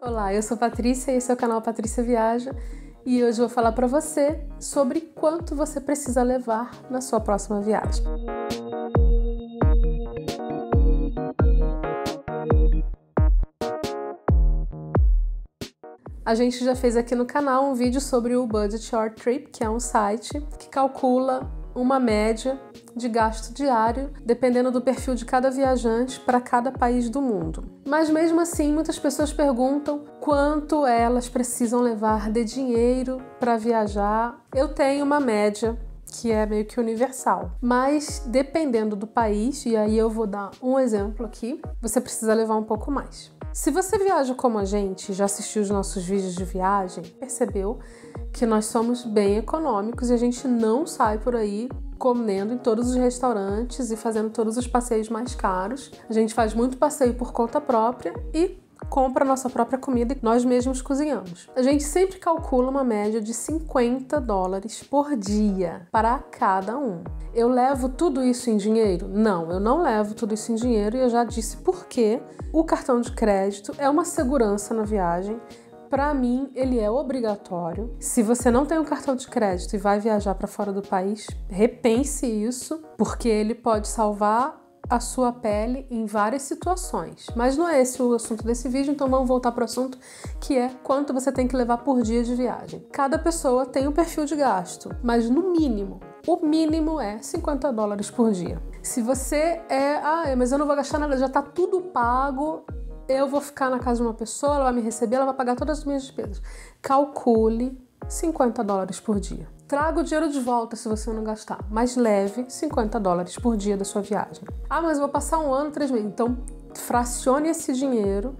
Olá, eu sou Patrícia e esse é o canal Patrícia Viaja e hoje vou falar para você sobre quanto você precisa levar na sua próxima viagem. A gente já fez aqui no canal um vídeo sobre o Budget Short Trip, que é um site que calcula uma média de gasto diário, dependendo do perfil de cada viajante para cada país do mundo. Mas mesmo assim, muitas pessoas perguntam quanto elas precisam levar de dinheiro para viajar. Eu tenho uma média que é meio que universal. Mas dependendo do país, e aí eu vou dar um exemplo aqui, você precisa levar um pouco mais. Se você viaja como a gente, já assistiu os nossos vídeos de viagem, percebeu que nós somos bem econômicos e a gente não sai por aí comendo em todos os restaurantes e fazendo todos os passeios mais caros. A gente faz muito passeio por conta própria e compra nossa própria comida e nós mesmos cozinhamos. A gente sempre calcula uma média de 50 dólares por dia para cada um. Eu levo tudo isso em dinheiro? Não, eu não levo tudo isso em dinheiro e eu já disse por que o cartão de crédito é uma segurança na viagem para mim, ele é obrigatório. Se você não tem um cartão de crédito e vai viajar para fora do país, repense isso, porque ele pode salvar a sua pele em várias situações. Mas não é esse o assunto desse vídeo, então vamos voltar para o assunto que é quanto você tem que levar por dia de viagem. Cada pessoa tem um perfil de gasto, mas no mínimo, o mínimo é 50 dólares por dia. Se você é, ah, mas eu não vou gastar nada, já está tudo pago, eu vou ficar na casa de uma pessoa, ela vai me receber, ela vai pagar todas as minhas despesas. Calcule 50 dólares por dia. Traga o dinheiro de volta se você não gastar, mas leve 50 dólares por dia da sua viagem. Ah, mas eu vou passar um ano, três meses. Então, fracione esse dinheiro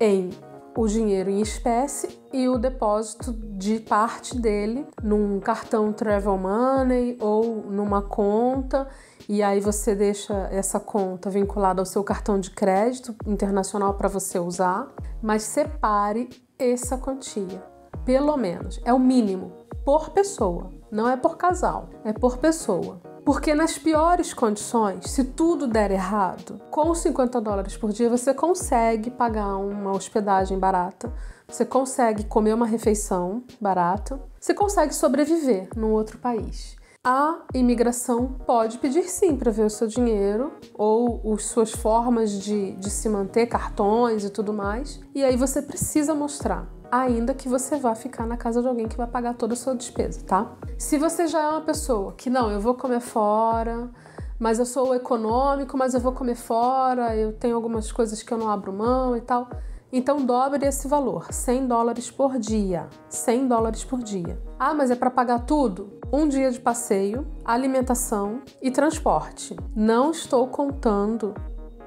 em o dinheiro em espécie e o depósito de parte dele num cartão Travel Money ou numa conta. E aí você deixa essa conta vinculada ao seu cartão de crédito internacional para você usar, mas separe essa quantia, pelo menos, é o mínimo. Por pessoa, não é por casal, é por pessoa. Porque nas piores condições, se tudo der errado, com 50 dólares por dia você consegue pagar uma hospedagem barata, você consegue comer uma refeição barata, você consegue sobreviver num outro país. A imigração pode pedir sim para ver o seu dinheiro ou as suas formas de, de se manter, cartões e tudo mais. E aí você precisa mostrar ainda que você vá ficar na casa de alguém que vai pagar toda a sua despesa, tá? Se você já é uma pessoa que não, eu vou comer fora, mas eu sou econômico, mas eu vou comer fora, eu tenho algumas coisas que eu não abro mão e tal. Então dobre esse valor, 100 dólares por dia. 100 dólares por dia. Ah, mas é para pagar tudo? Um dia de passeio, alimentação e transporte. Não estou contando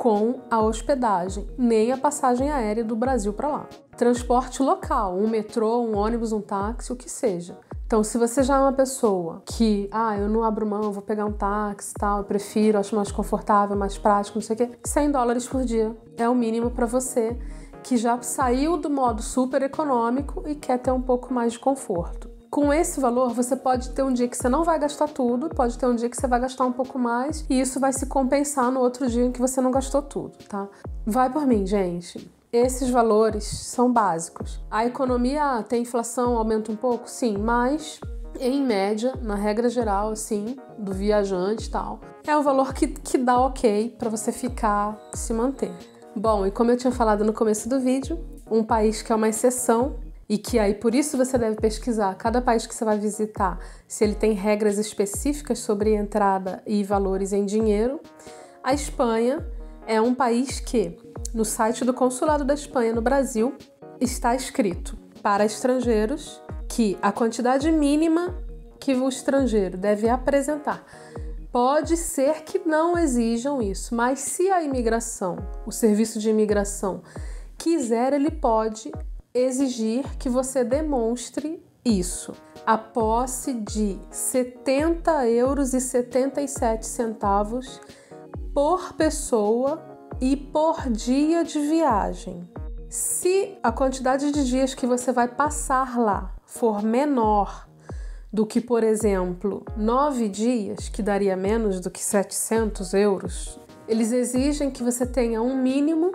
com a hospedagem, nem a passagem aérea do Brasil para lá. Transporte local, um metrô, um ônibus, um táxi, o que seja. Então, se você já é uma pessoa que, ah, eu não abro mão, vou pegar um táxi tal, eu prefiro, acho mais confortável, mais prático, não sei o quê, 100 dólares por dia é o mínimo para você que já saiu do modo super econômico e quer ter um pouco mais de conforto. Com esse valor, você pode ter um dia que você não vai gastar tudo, pode ter um dia que você vai gastar um pouco mais, e isso vai se compensar no outro dia em que você não gastou tudo, tá? Vai por mim, gente. Esses valores são básicos. A economia tem inflação, aumenta um pouco? Sim, mas em média, na regra geral, assim, do viajante e tal, é um valor que, que dá ok para você ficar, se manter. Bom, e como eu tinha falado no começo do vídeo, um país que é uma exceção e que aí por isso você deve pesquisar cada país que você vai visitar, se ele tem regras específicas sobre entrada e valores em dinheiro. A Espanha é um país que, no site do Consulado da Espanha no Brasil, está escrito para estrangeiros que a quantidade mínima que o estrangeiro deve apresentar Pode ser que não exijam isso, mas se a imigração, o serviço de imigração, quiser, ele pode exigir que você demonstre isso. A posse de 70 euros e 77 centavos por pessoa e por dia de viagem. Se a quantidade de dias que você vai passar lá for menor do que, por exemplo, nove dias, que daria menos do que 700 euros, eles exigem que você tenha um mínimo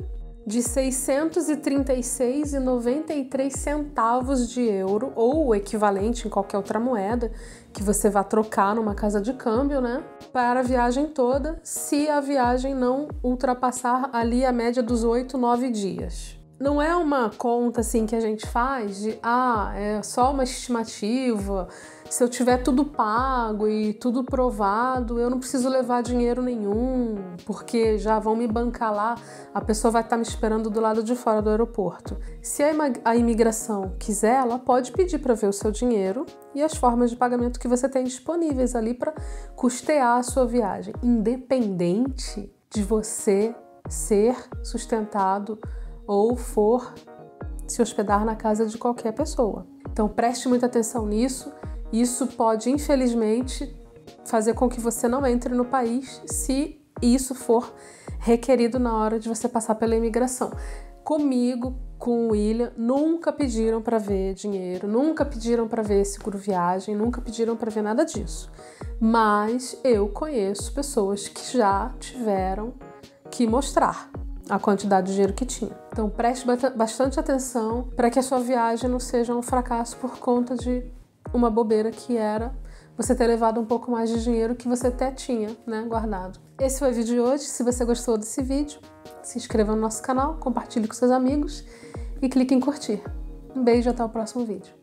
de 636,93 centavos de euro, ou o equivalente em qualquer outra moeda que você vá trocar numa casa de câmbio, né? Para a viagem toda, se a viagem não ultrapassar ali a média dos 8, 9 dias não é uma conta assim que a gente faz de ah, é só uma estimativa. Se eu tiver tudo pago e tudo provado, eu não preciso levar dinheiro nenhum, porque já vão me bancar lá, a pessoa vai estar me esperando do lado de fora do aeroporto. Se a imigração quiser, ela pode pedir para ver o seu dinheiro e as formas de pagamento que você tem disponíveis ali para custear a sua viagem, independente de você ser sustentado ou for se hospedar na casa de qualquer pessoa. Então preste muita atenção nisso. Isso pode, infelizmente, fazer com que você não entre no país se isso for requerido na hora de você passar pela imigração. Comigo, com o William, nunca pediram para ver dinheiro, nunca pediram para ver seguro viagem, nunca pediram para ver nada disso. Mas eu conheço pessoas que já tiveram que mostrar a quantidade de dinheiro que tinha. Então preste bastante atenção para que a sua viagem não seja um fracasso por conta de uma bobeira que era você ter levado um pouco mais de dinheiro que você até tinha, né, guardado. Esse foi o vídeo de hoje. Se você gostou desse vídeo, se inscreva no nosso canal, compartilhe com seus amigos e clique em curtir. Um beijo até o próximo vídeo.